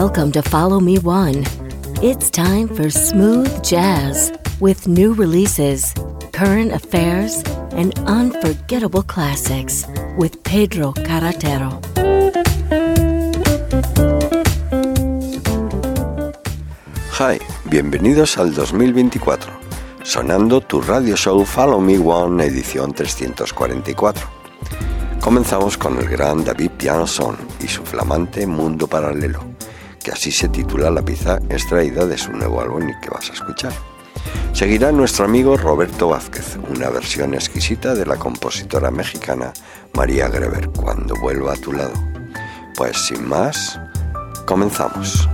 Welcome to Follow Me One. It's time for smooth jazz with new releases, current affairs, and unforgettable classics with Pedro Carretero. Hi, bienvenidos al 2024, sonando tu radio show Follow Me One edición 344. Comenzamos con el gran David Pianson y su flamante Mundo Paralelo, que así se titula la pieza extraída de su nuevo álbum y que vas a escuchar. Seguirá nuestro amigo Roberto Vázquez, una versión exquisita de la compositora mexicana María Greber, Cuando vuelva a tu lado. Pues sin más, comenzamos.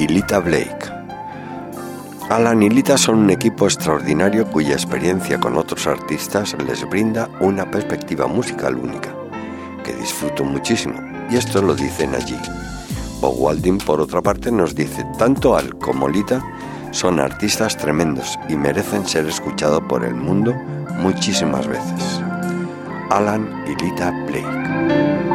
Y Lita Blake. Alan y Lita son un equipo extraordinario cuya experiencia con otros artistas les brinda una perspectiva musical única, que disfruto muchísimo, y esto lo dicen allí. Bob Walding, por otra parte, nos dice, tanto Al como Lita son artistas tremendos y merecen ser escuchados por el mundo muchísimas veces. Alan y Lita Blake.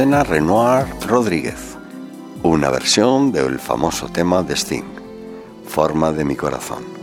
Escena Renoir Rodríguez, una versión del famoso tema de Sting, Forma de mi corazón.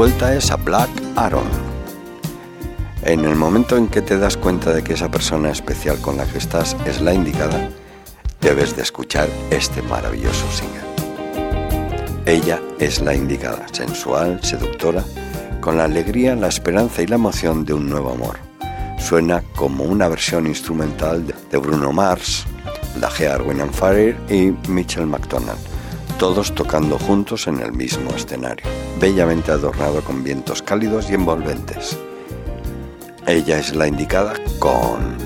Vuelta es a Black Aaron. En el momento en que te das cuenta de que esa persona especial con la que estás es la indicada, debes de escuchar este maravilloso single. Ella es la indicada, sensual, seductora, con la alegría, la esperanza y la emoción de un nuevo amor. Suena como una versión instrumental de Bruno Mars, la. Winham Farrer y Mitchell McDonald, todos tocando juntos en el mismo escenario, bellamente adornado con vientos cálidos y envolventes. Ella es la indicada con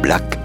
Black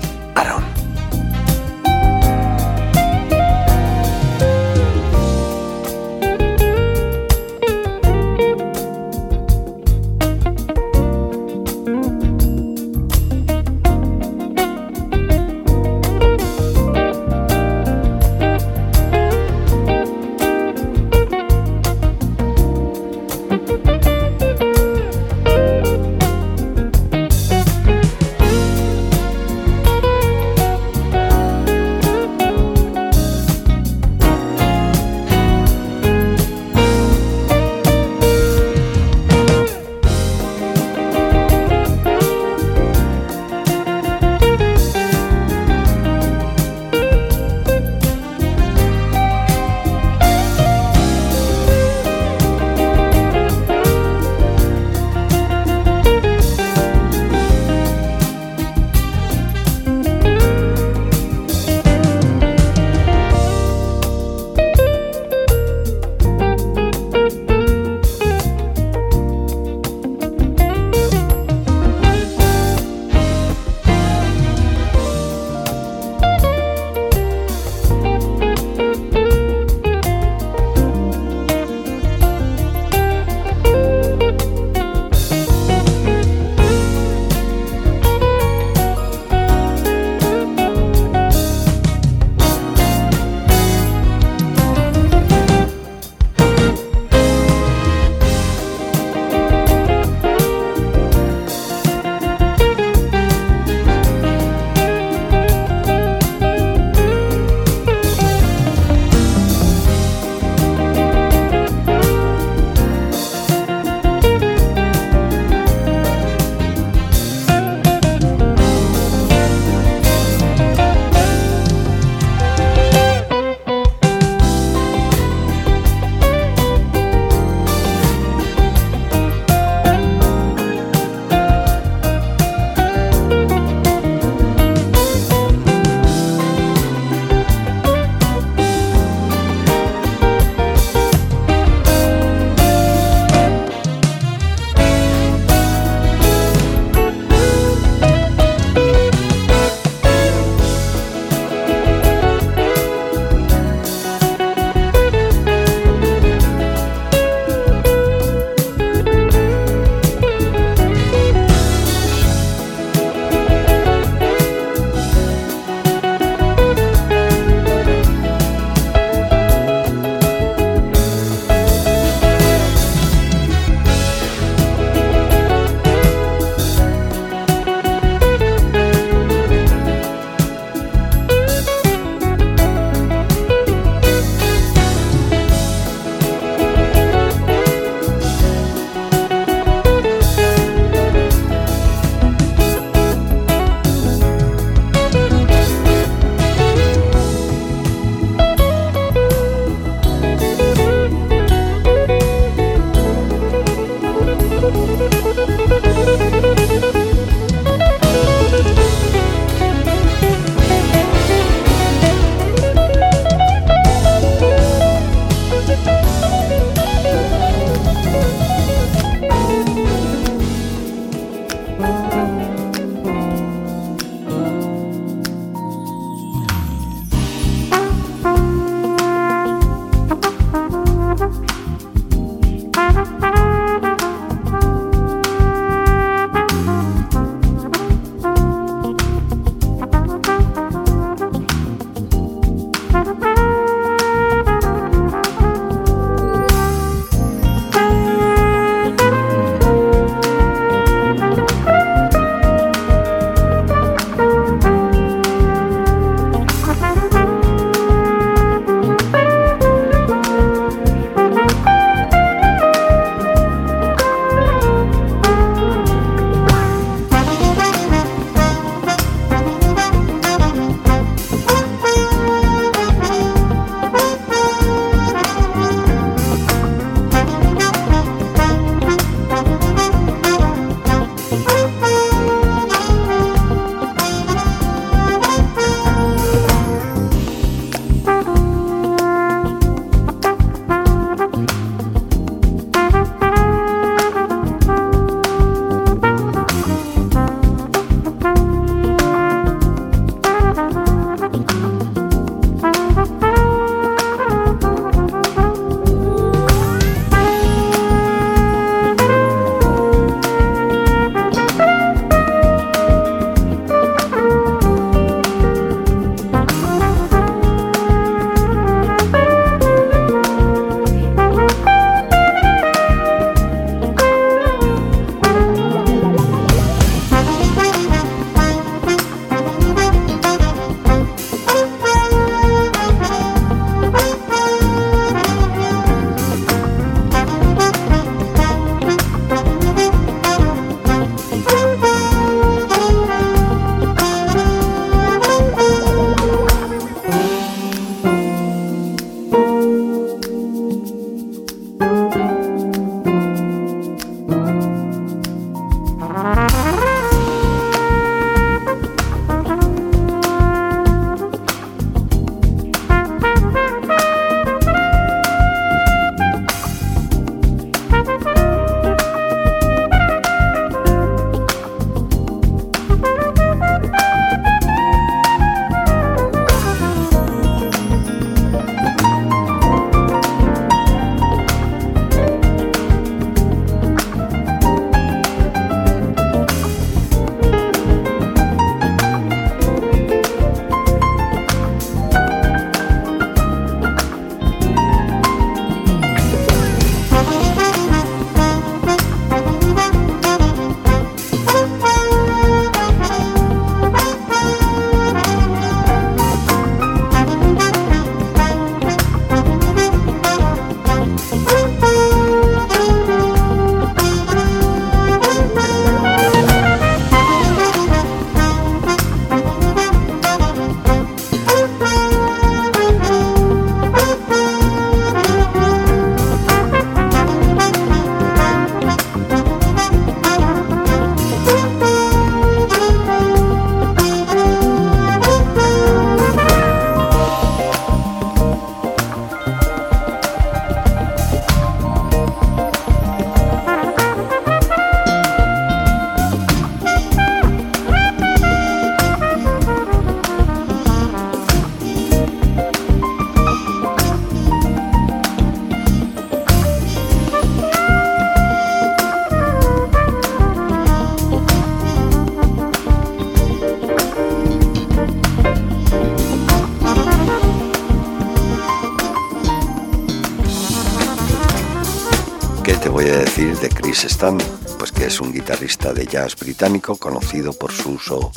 de jazz británico conocido por su uso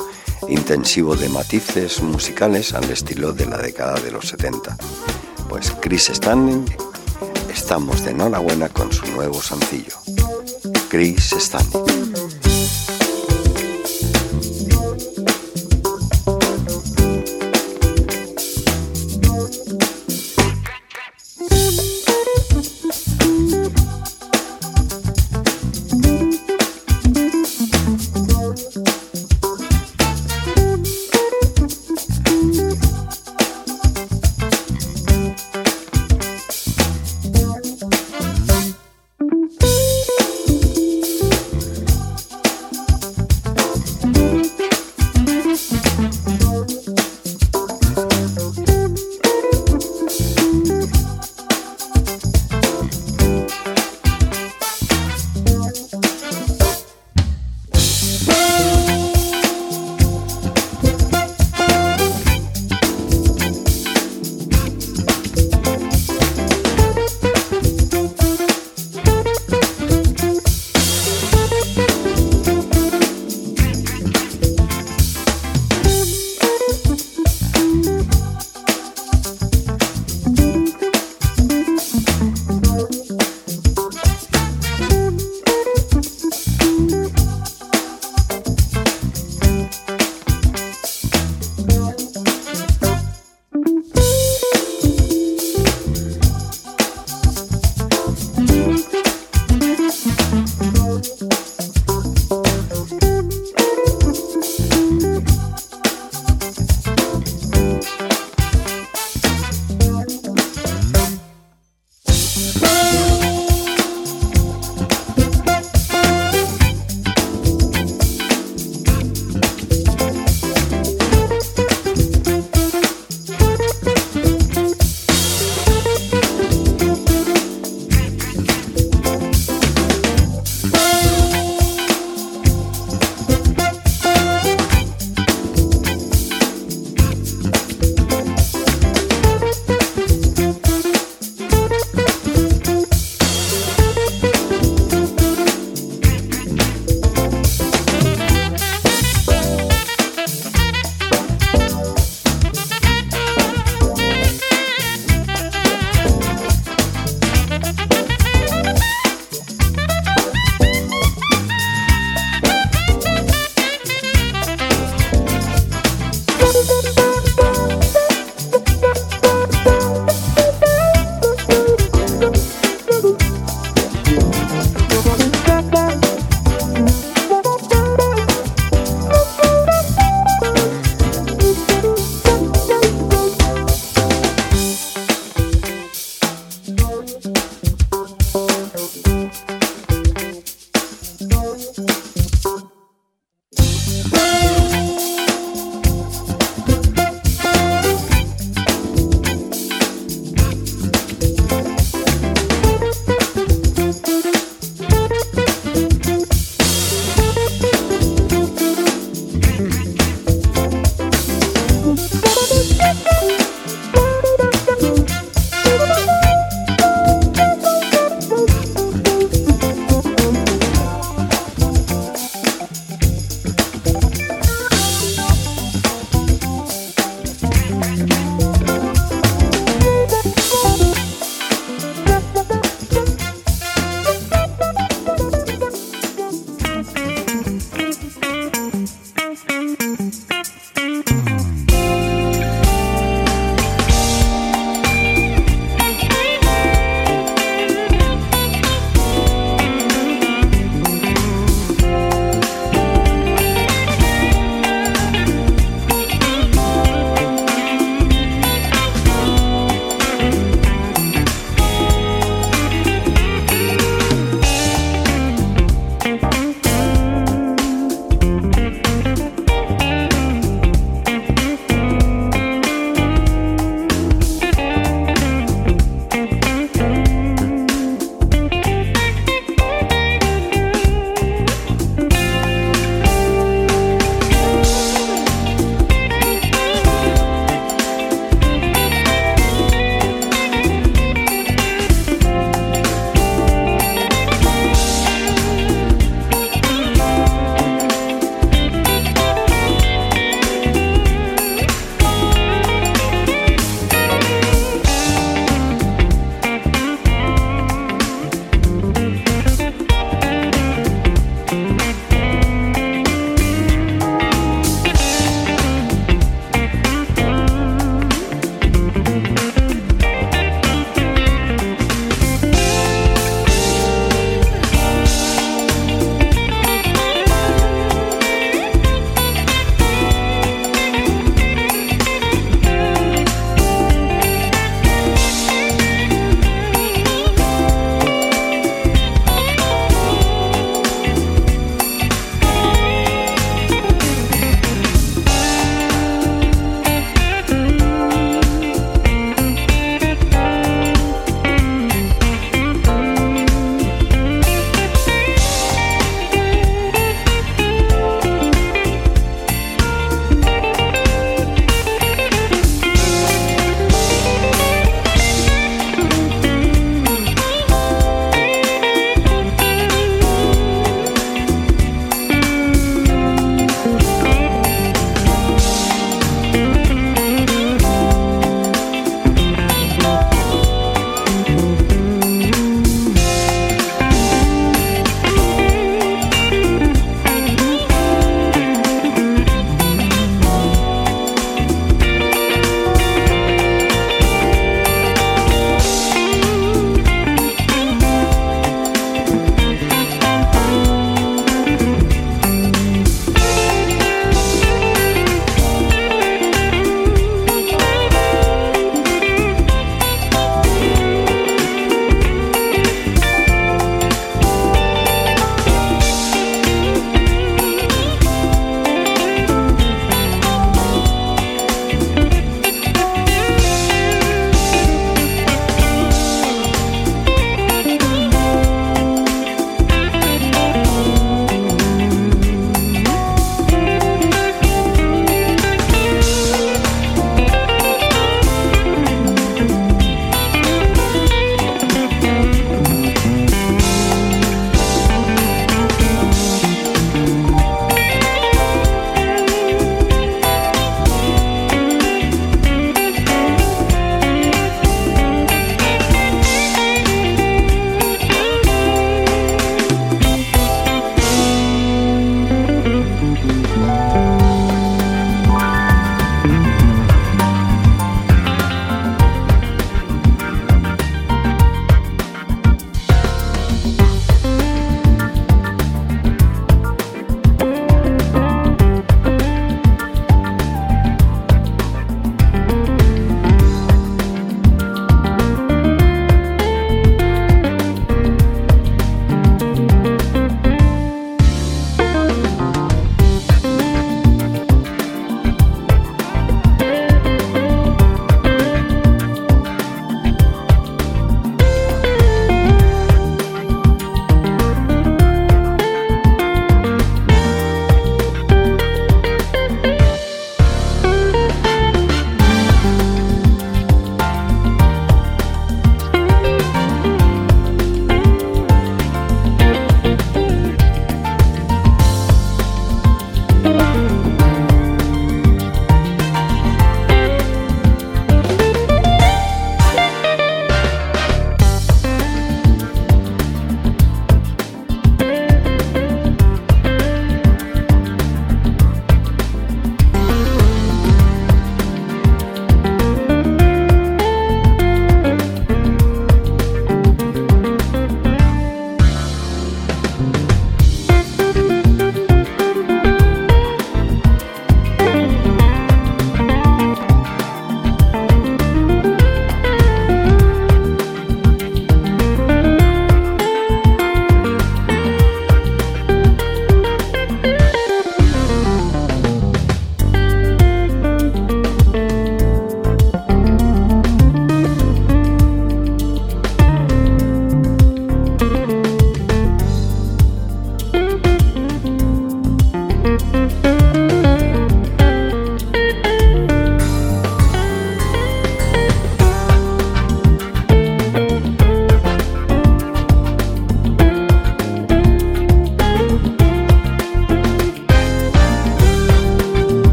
intensivo de matices musicales al estilo de la década de los 70. Pues Chris Stanley, estamos de enhorabuena con su nuevo sencillo. Chris Stanley.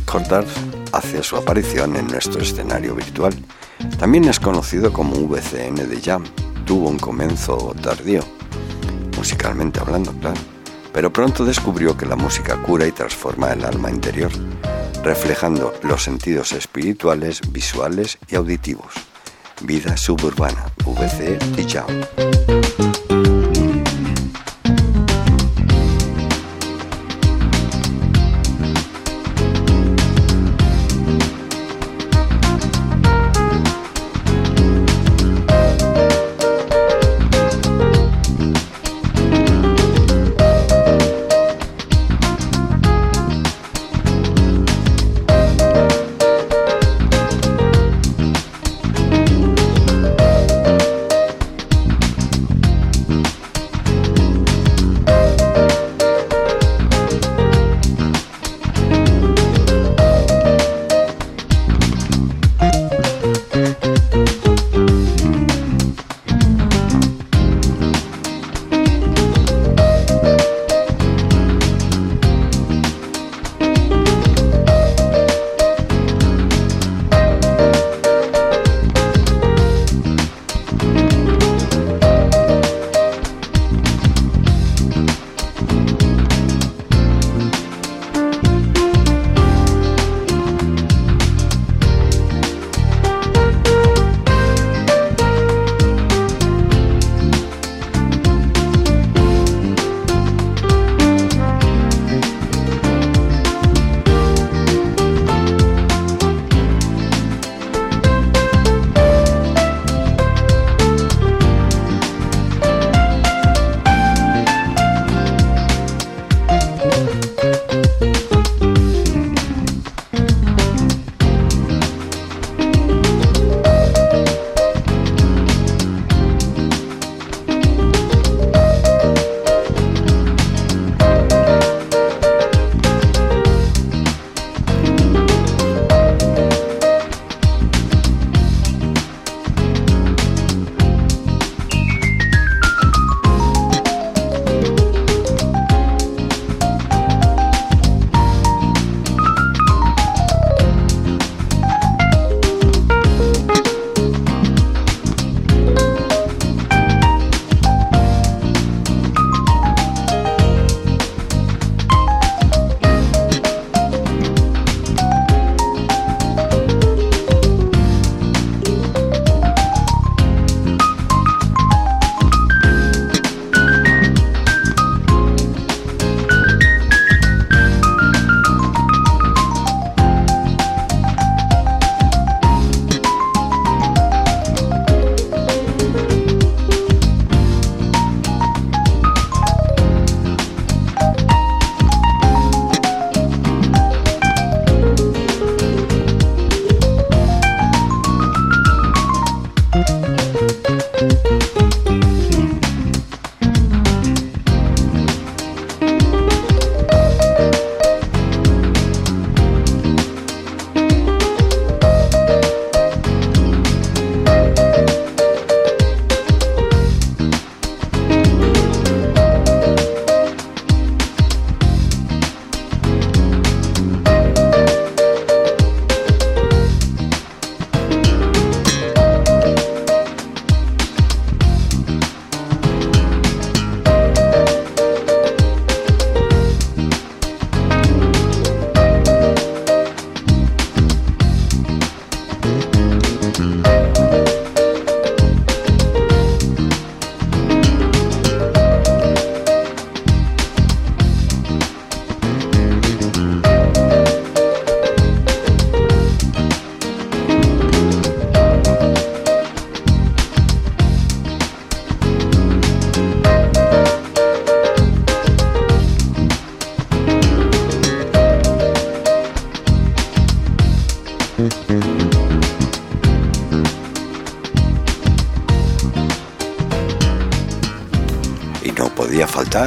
Cordar hace su aparición en nuestro escenario virtual. También es conocido como VCN de Jam. Tuvo un comienzo tardío, musicalmente hablando, claro, pero pronto descubrió que la música cura y transforma el alma interior, reflejando los sentidos espirituales, visuales y auditivos. Vida suburbana, VC de Jam.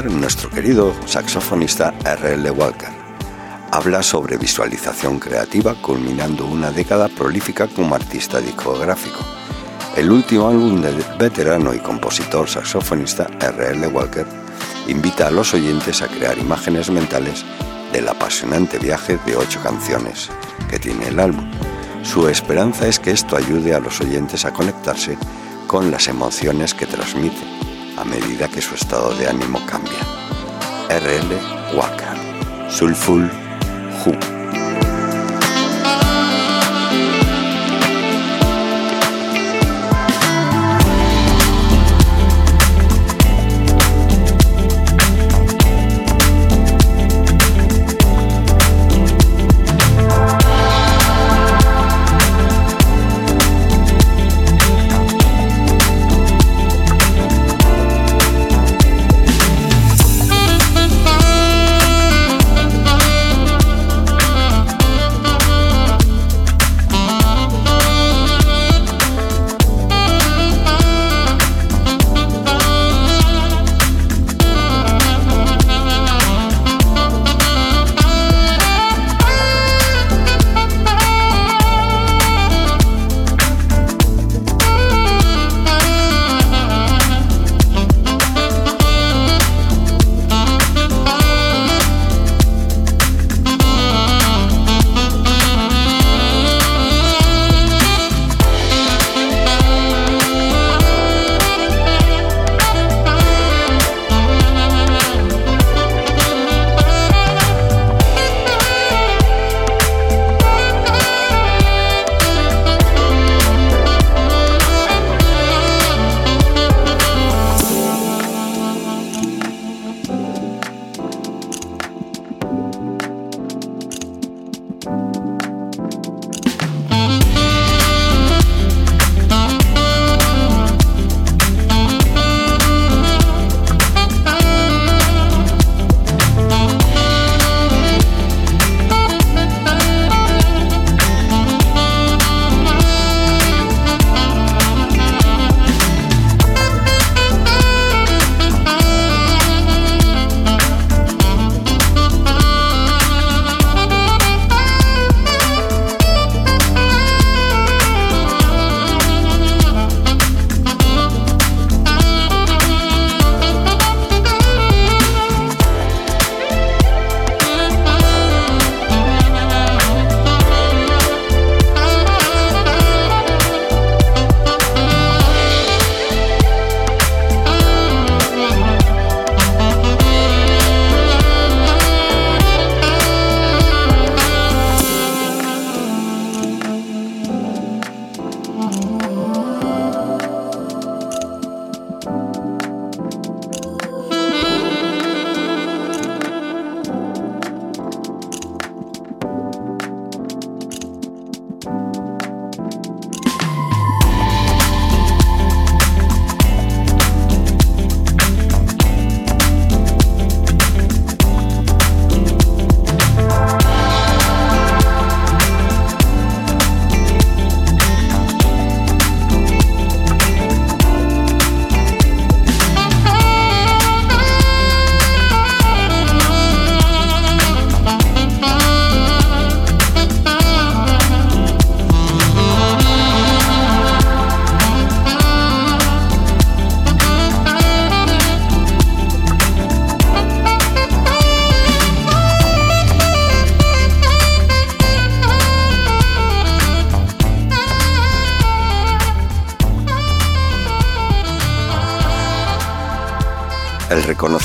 Nuestro querido saxofonista R.L. Walker. Habla sobre visualización creativa culminando una década prolífica como artista discográfico. El último álbum del veterano y compositor saxofonista R.L. Walker invita a los oyentes a crear imágenes mentales del apasionante viaje de ocho canciones que tiene el álbum. Su esperanza es que esto ayude a los oyentes a conectarse con las emociones que transmite medida que su estado de ánimo cambia. R.L. Walker, Soulful Who.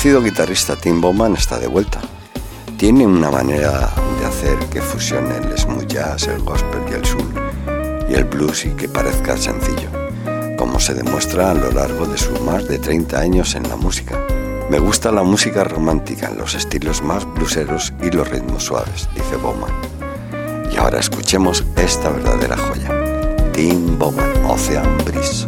Conocido guitarrista Tim Bowman está de vuelta. Tiene una manera de hacer que fusione el smooth jazz, el gospel y el soul y el blues y que parezca sencillo, como se demuestra a lo largo de sus más de 30 años en la música. Me gusta la música romántica los estilos más blueseros y los ritmos suaves, dice Bowman. Y ahora escuchemos esta verdadera joya. Tim Bowman, Ocean Breeze.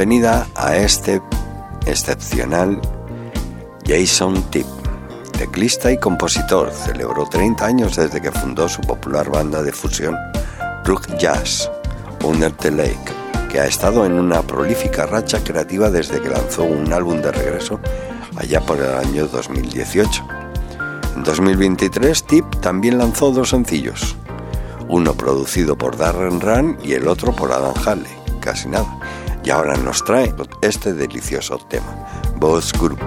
Bienvenida a este excepcional Jason Tip. Teclista y compositor, celebró 30 años desde que fundó su popular banda de fusión Rook Jazz, Under the Lake, que ha estado en una prolífica racha creativa desde que lanzó un álbum de regreso allá por el año 2018. En 2023, Tip también lanzó dos sencillos, uno producido por Darren Run y el otro por Adam Halley, casi nada y ahora nos trae este delicioso tema, Boss Group.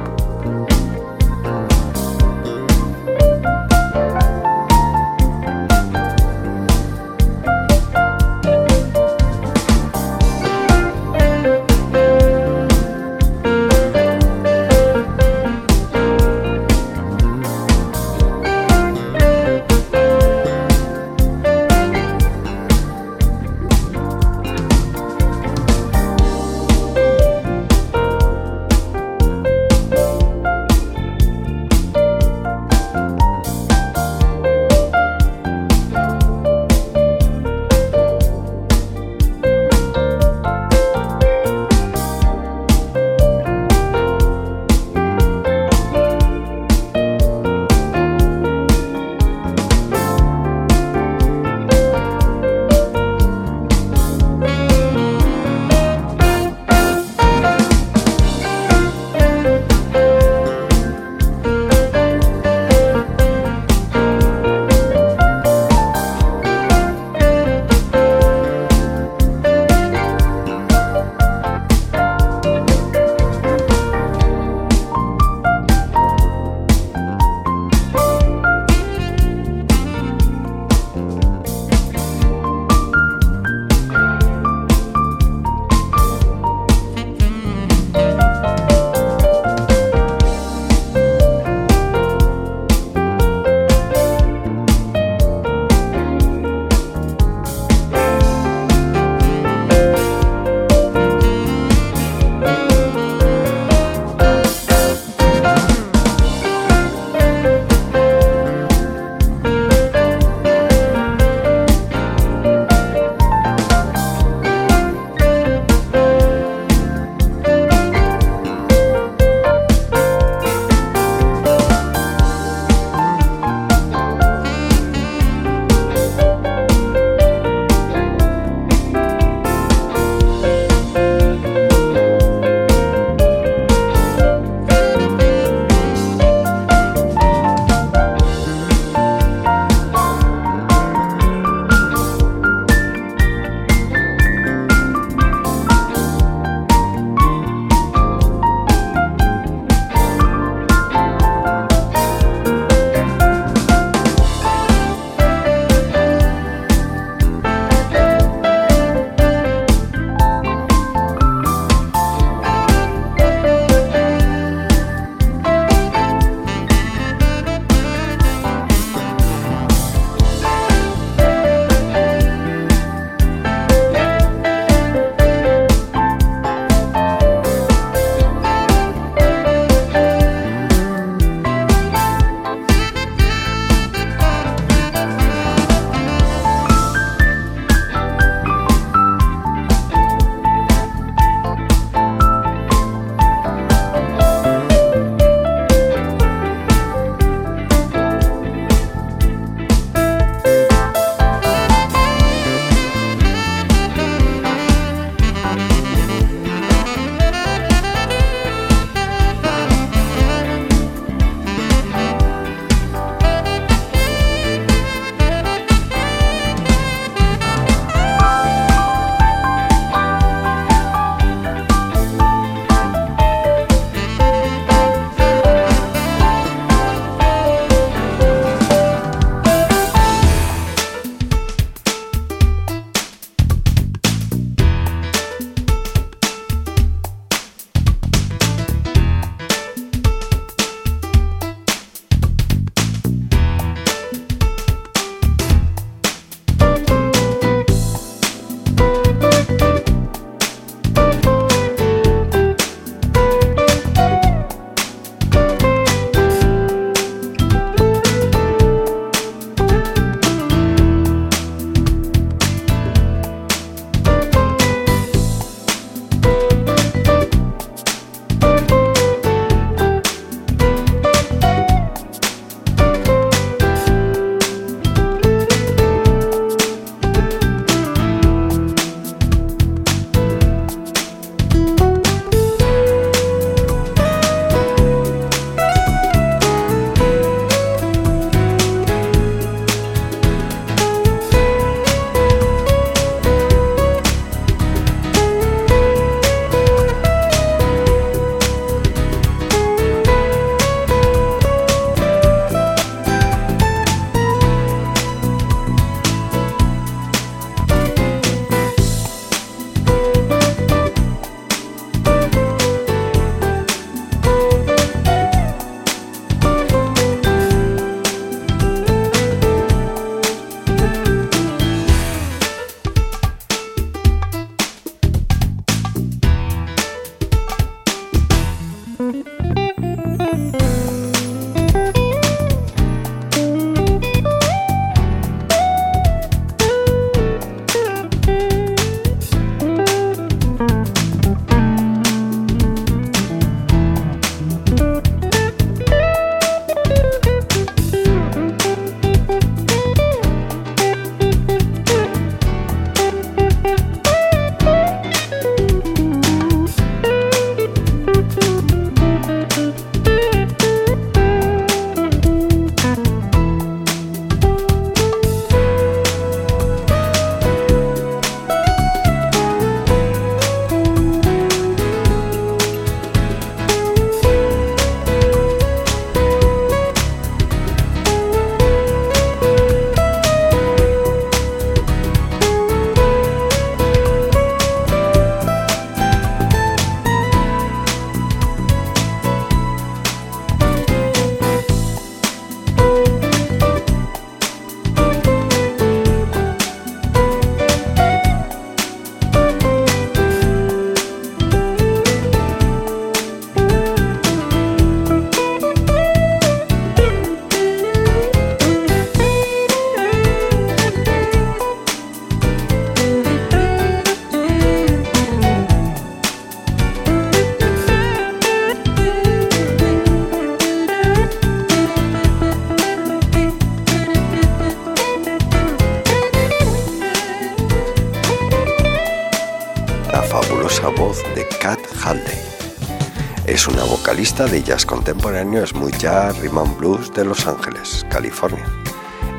De jazz contemporáneo muy jazz, rhythm blues de Los Ángeles, California.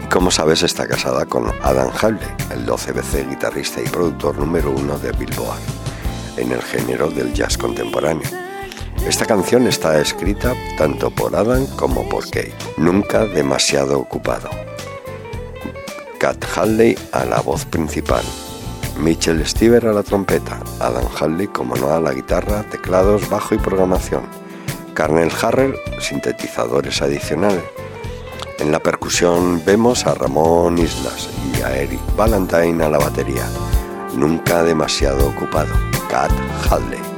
Y como sabes está casada con Adam Halley, el 12 veces guitarrista y productor número uno de Billboard, en el género del jazz contemporáneo. Esta canción está escrita tanto por Adam como por Kate, nunca demasiado ocupado. Cat Halley a la voz principal, Mitchell Stever a la trompeta, Adam Halley como no a la guitarra, teclados, bajo y programación. Carnel Harrell, sintetizadores adicionales. En la percusión vemos a Ramón Islas y a Eric Valentine a la batería. Nunca demasiado ocupado. Cat Hadley.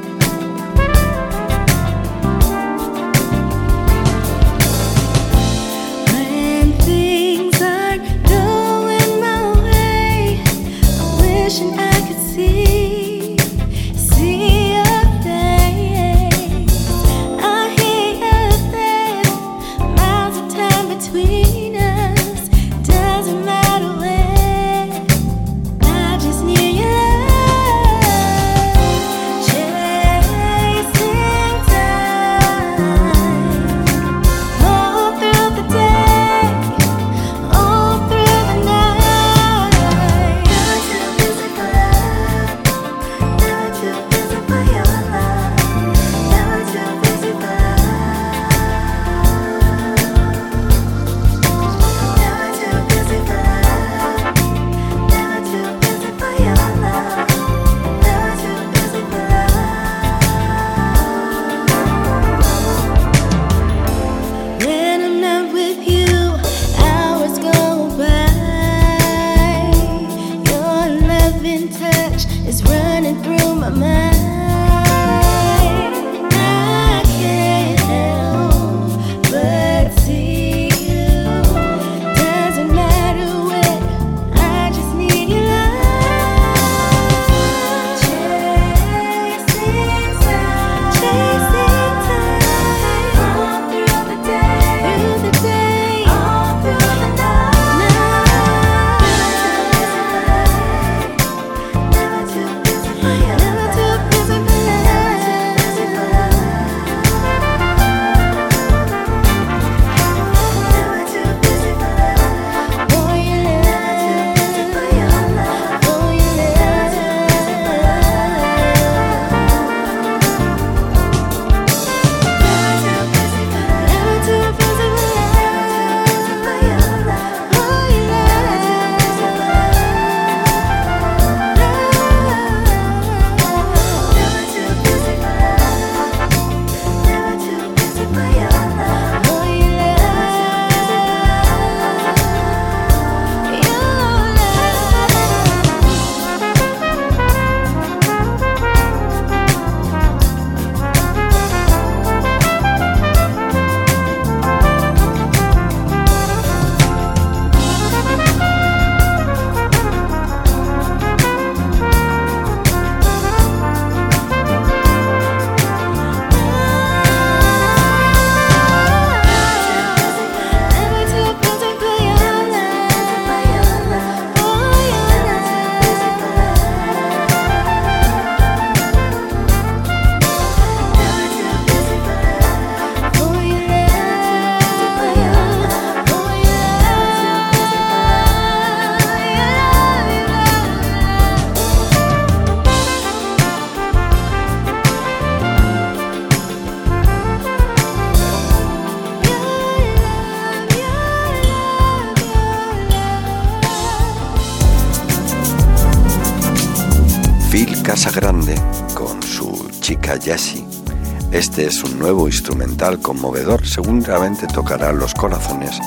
Es un nuevo instrumental conmovedor, seguramente tocará los corazones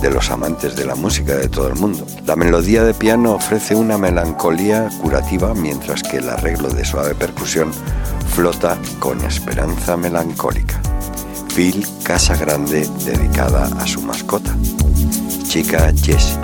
de los amantes de la música de todo el mundo. La melodía de piano ofrece una melancolía curativa mientras que el arreglo de suave percusión flota con esperanza melancólica. Phil Casa Grande dedicada a su mascota, chica Jessie.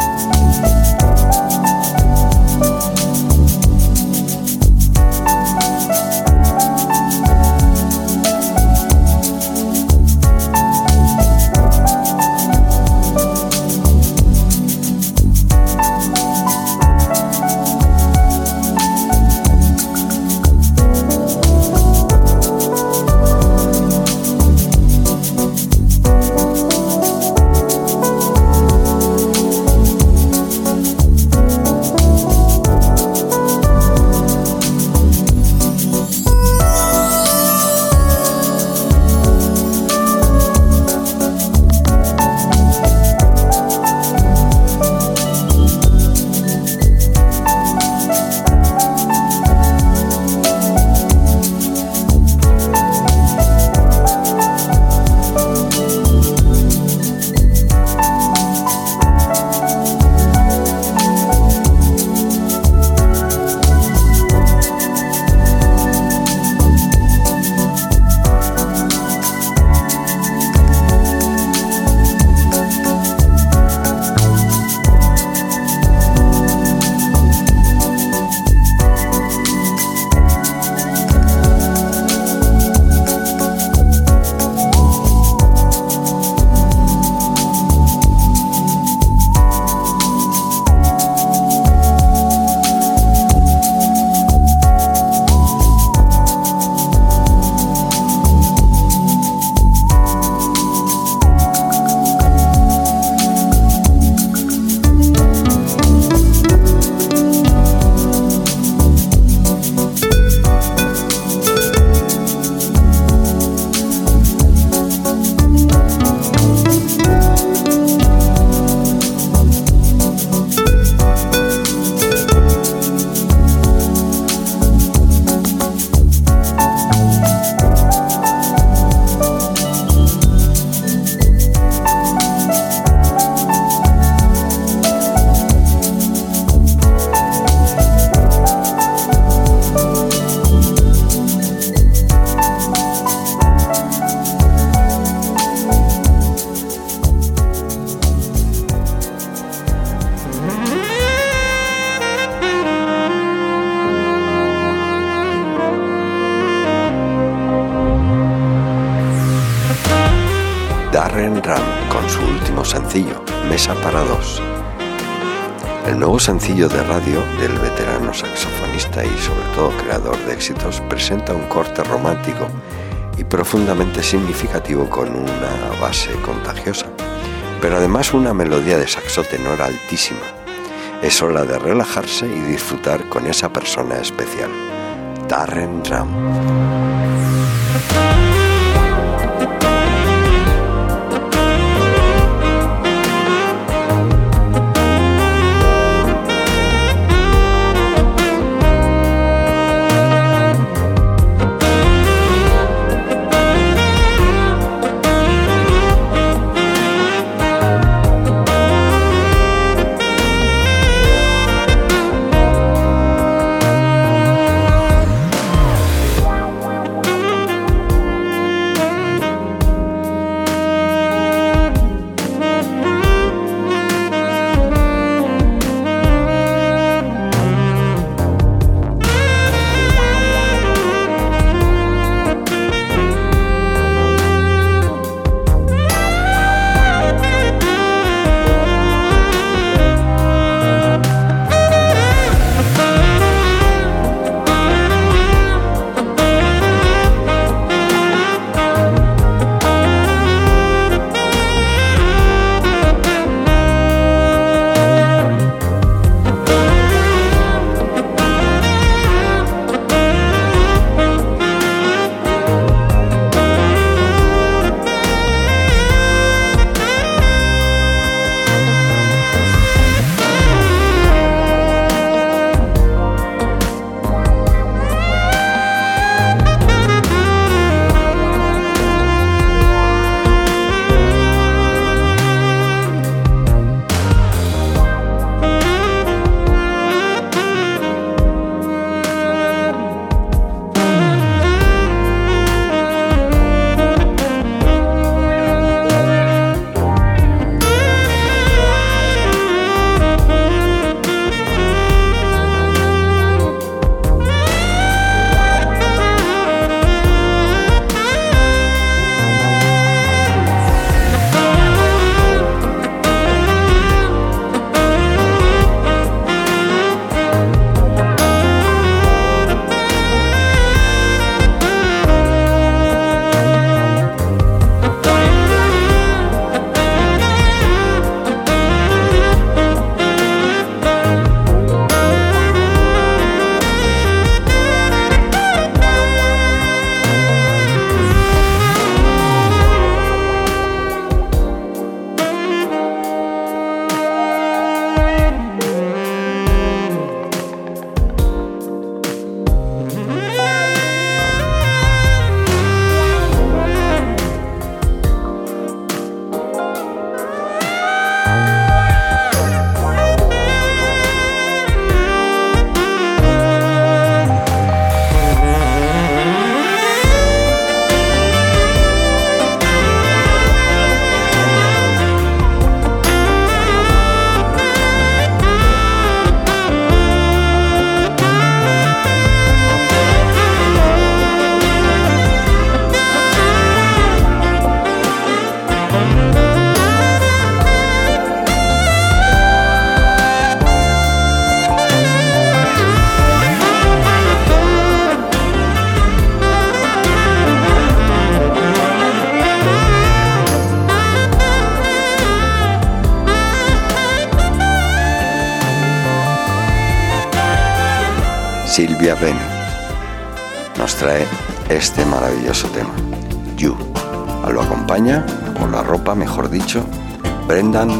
Profundamente significativo con una base contagiosa, pero además una melodía de saxo tenor altísima. Es hora de relajarse y disfrutar con esa persona especial, Darren Ram.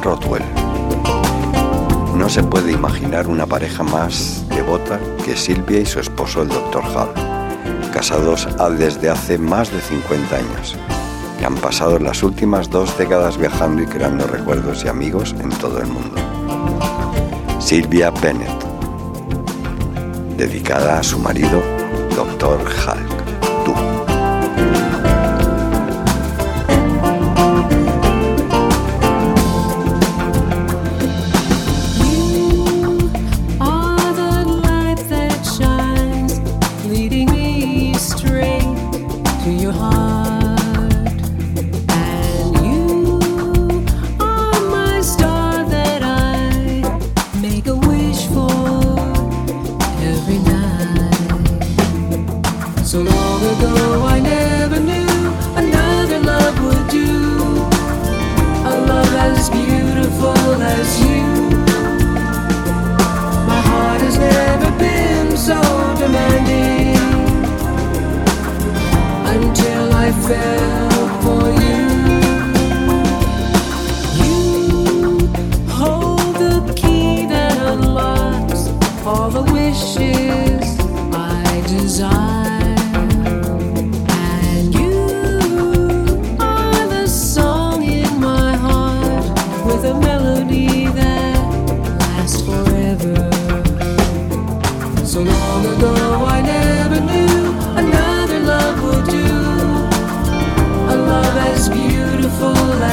Rothwell. No se puede imaginar una pareja más devota que Silvia y su esposo el Dr. Hall, casados desde hace más de 50 años, y han pasado las últimas dos décadas viajando y creando recuerdos y amigos en todo el mundo. Silvia Bennett, dedicada a su marido, Dr. Hulk. full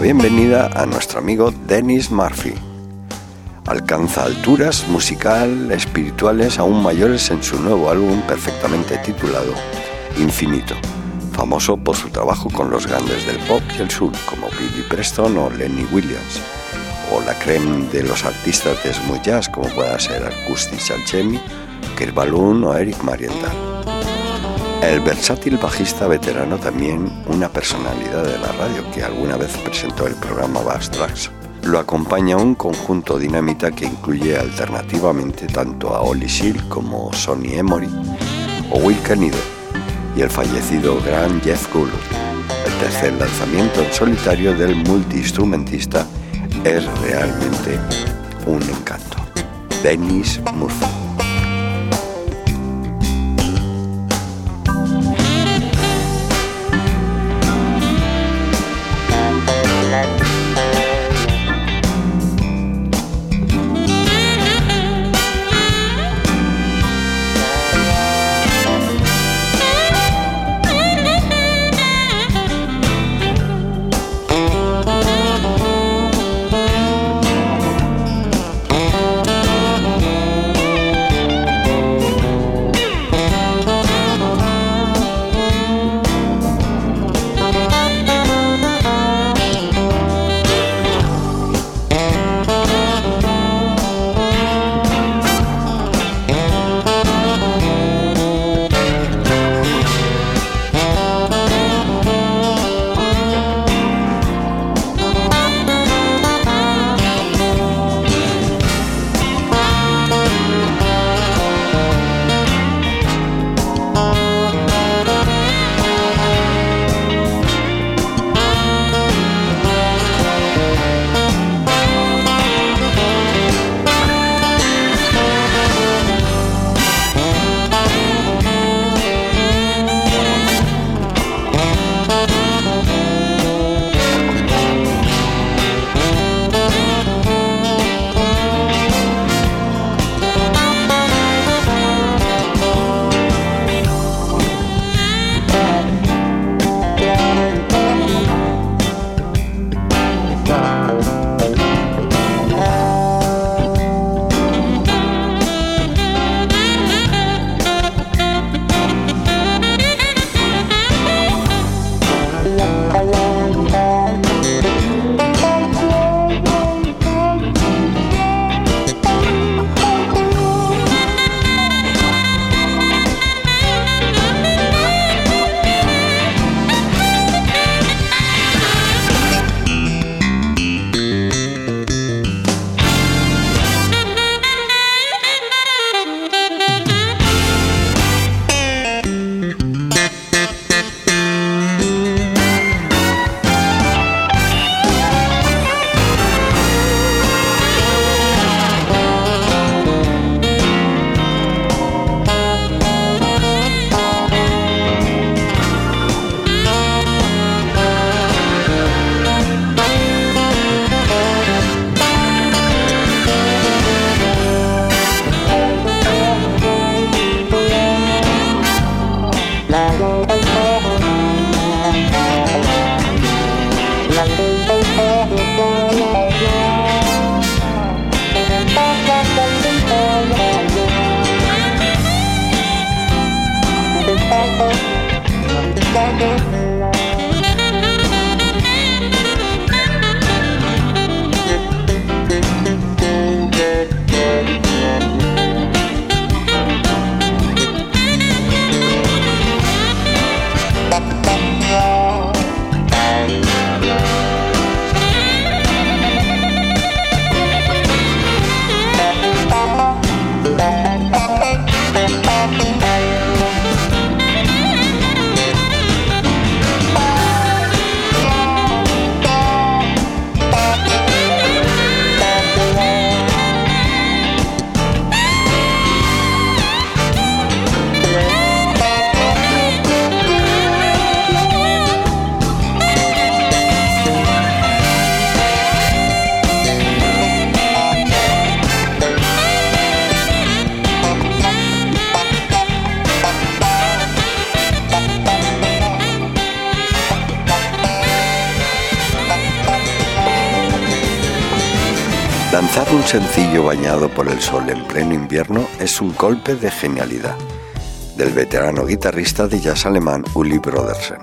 bienvenida a nuestro amigo Dennis Murphy. Alcanza alturas musical, espirituales aún mayores en su nuevo álbum perfectamente titulado Infinito, famoso por su trabajo con los grandes del pop y el sur como Billy Preston o Lenny Williams, o la creme de los artistas de smooth jazz como pueda ser Acoustic Salchemi, Kirk o Eric Marienthal. El versátil bajista veterano también una personalidad de la radio que alguna vez presentó el programa Bass. Lo acompaña un conjunto dinamita que incluye alternativamente tanto a Ollie Seal como Sonny Emory o Will Canider y el fallecido gran Jeff Gould. El tercer lanzamiento en solitario del multiinstrumentista es realmente un encanto. Dennis Murphy. Sencillo bañado por el sol en pleno invierno es un golpe de genialidad del veterano guitarrista de jazz alemán Uli Brodersen.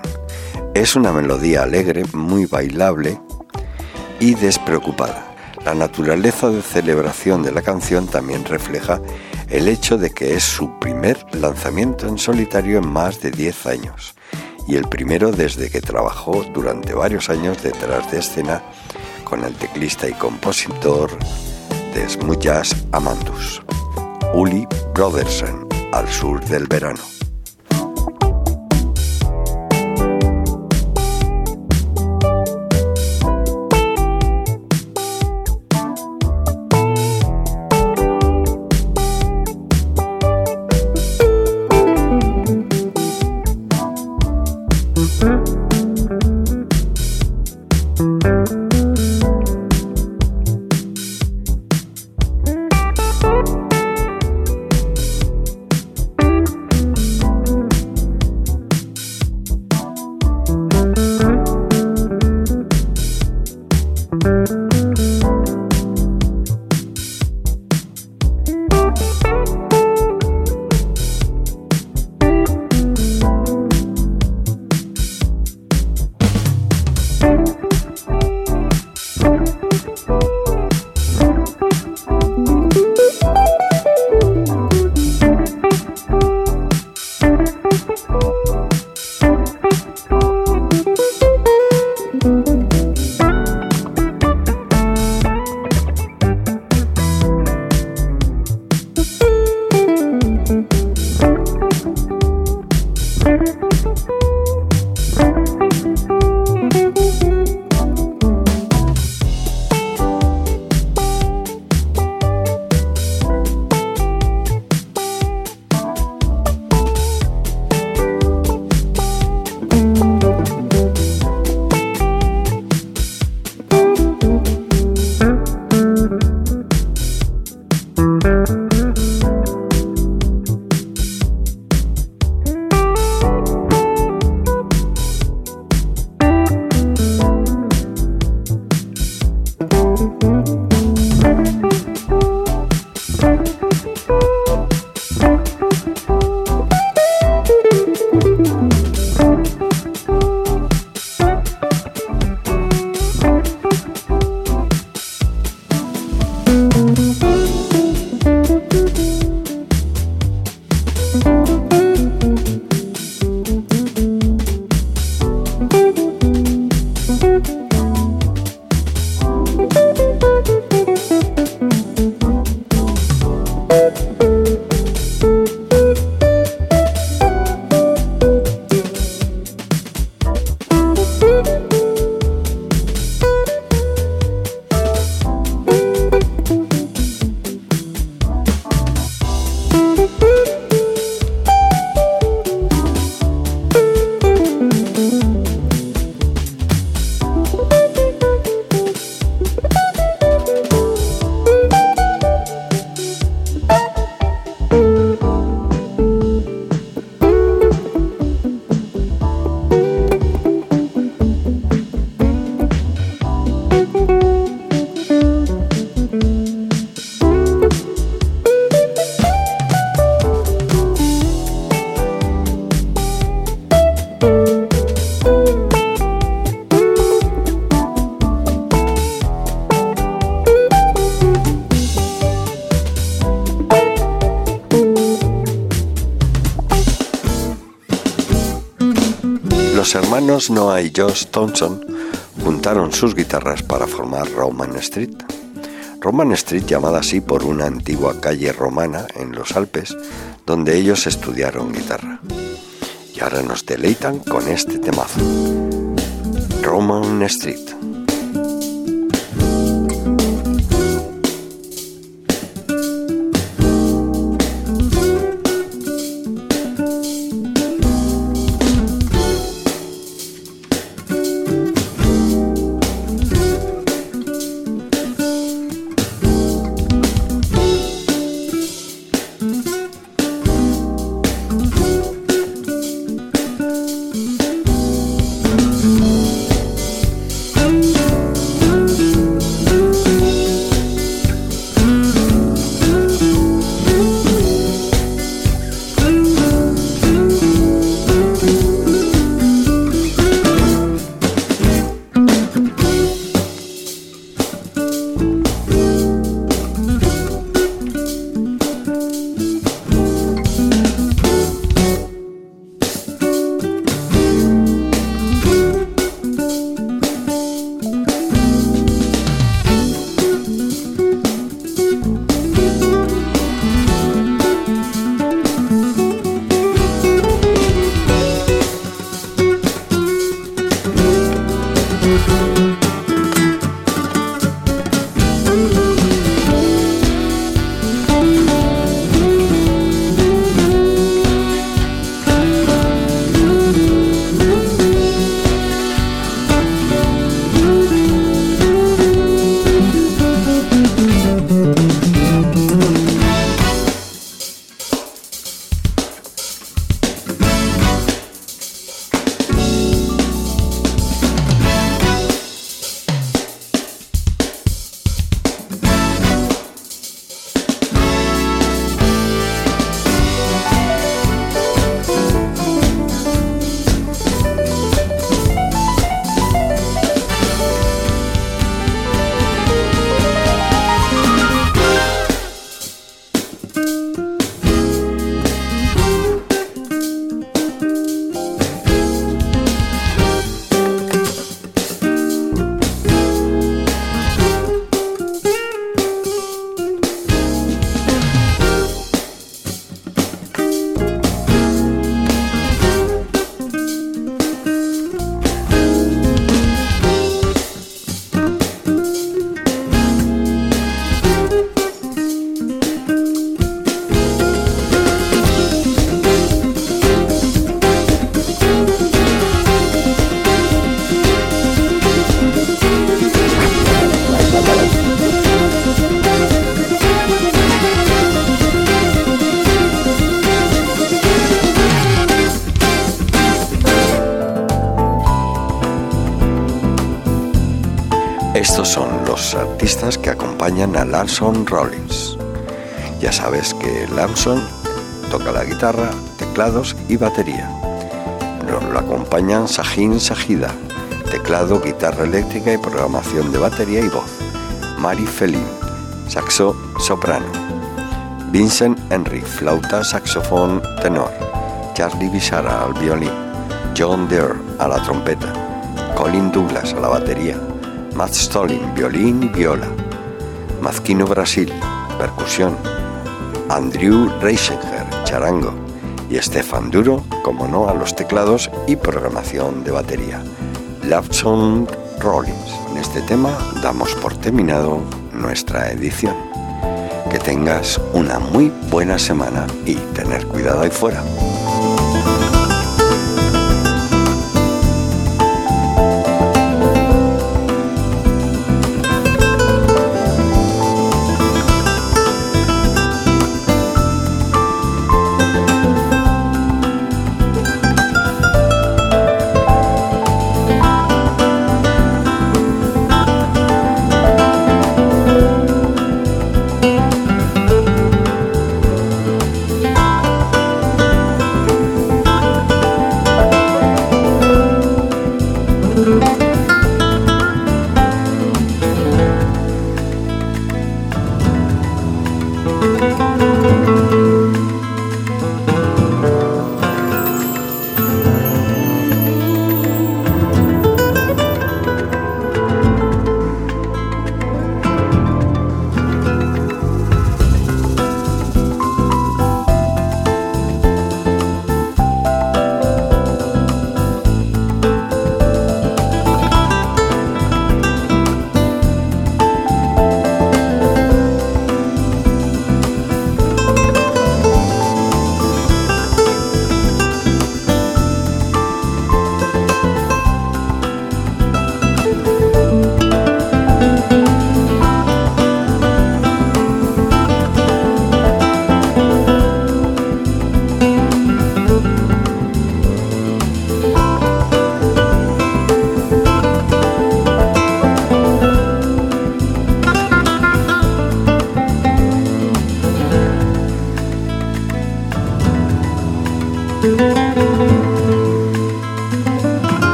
Es una melodía alegre, muy bailable y despreocupada. La naturaleza de celebración de la canción también refleja el hecho de que es su primer lanzamiento en solitario en más de 10 años y el primero desde que trabajó durante varios años detrás de escena con el teclista y compositor jazz Amandus, Uli Brodersen, al sur del verano. Noah y Josh Thompson juntaron sus guitarras para formar Roman Street. Roman Street llamada así por una antigua calle romana en los Alpes donde ellos estudiaron guitarra. Y ahora nos deleitan con este temazo. Roman Street. Larson Rollins. Ya sabes que Larson toca la guitarra, teclados y batería. Lo, acompañan Sahin Sajida, teclado, guitarra eléctrica y programación de batería y voz. Mari Felin, saxo soprano. Vincent Henry, flauta, saxofón, tenor. Charlie Bisara al violín. John Deere a la trompeta. Colin Douglas a la batería. Matt Stolin, violín y viola. Mazquino Brasil, percusión. Andrew Reisinger, charango. Y Stefan Duro, como no, a los teclados y programación de batería. Lapson Rollins. En este tema damos por terminado nuestra edición. Que tengas una muy buena semana y tener cuidado ahí fuera.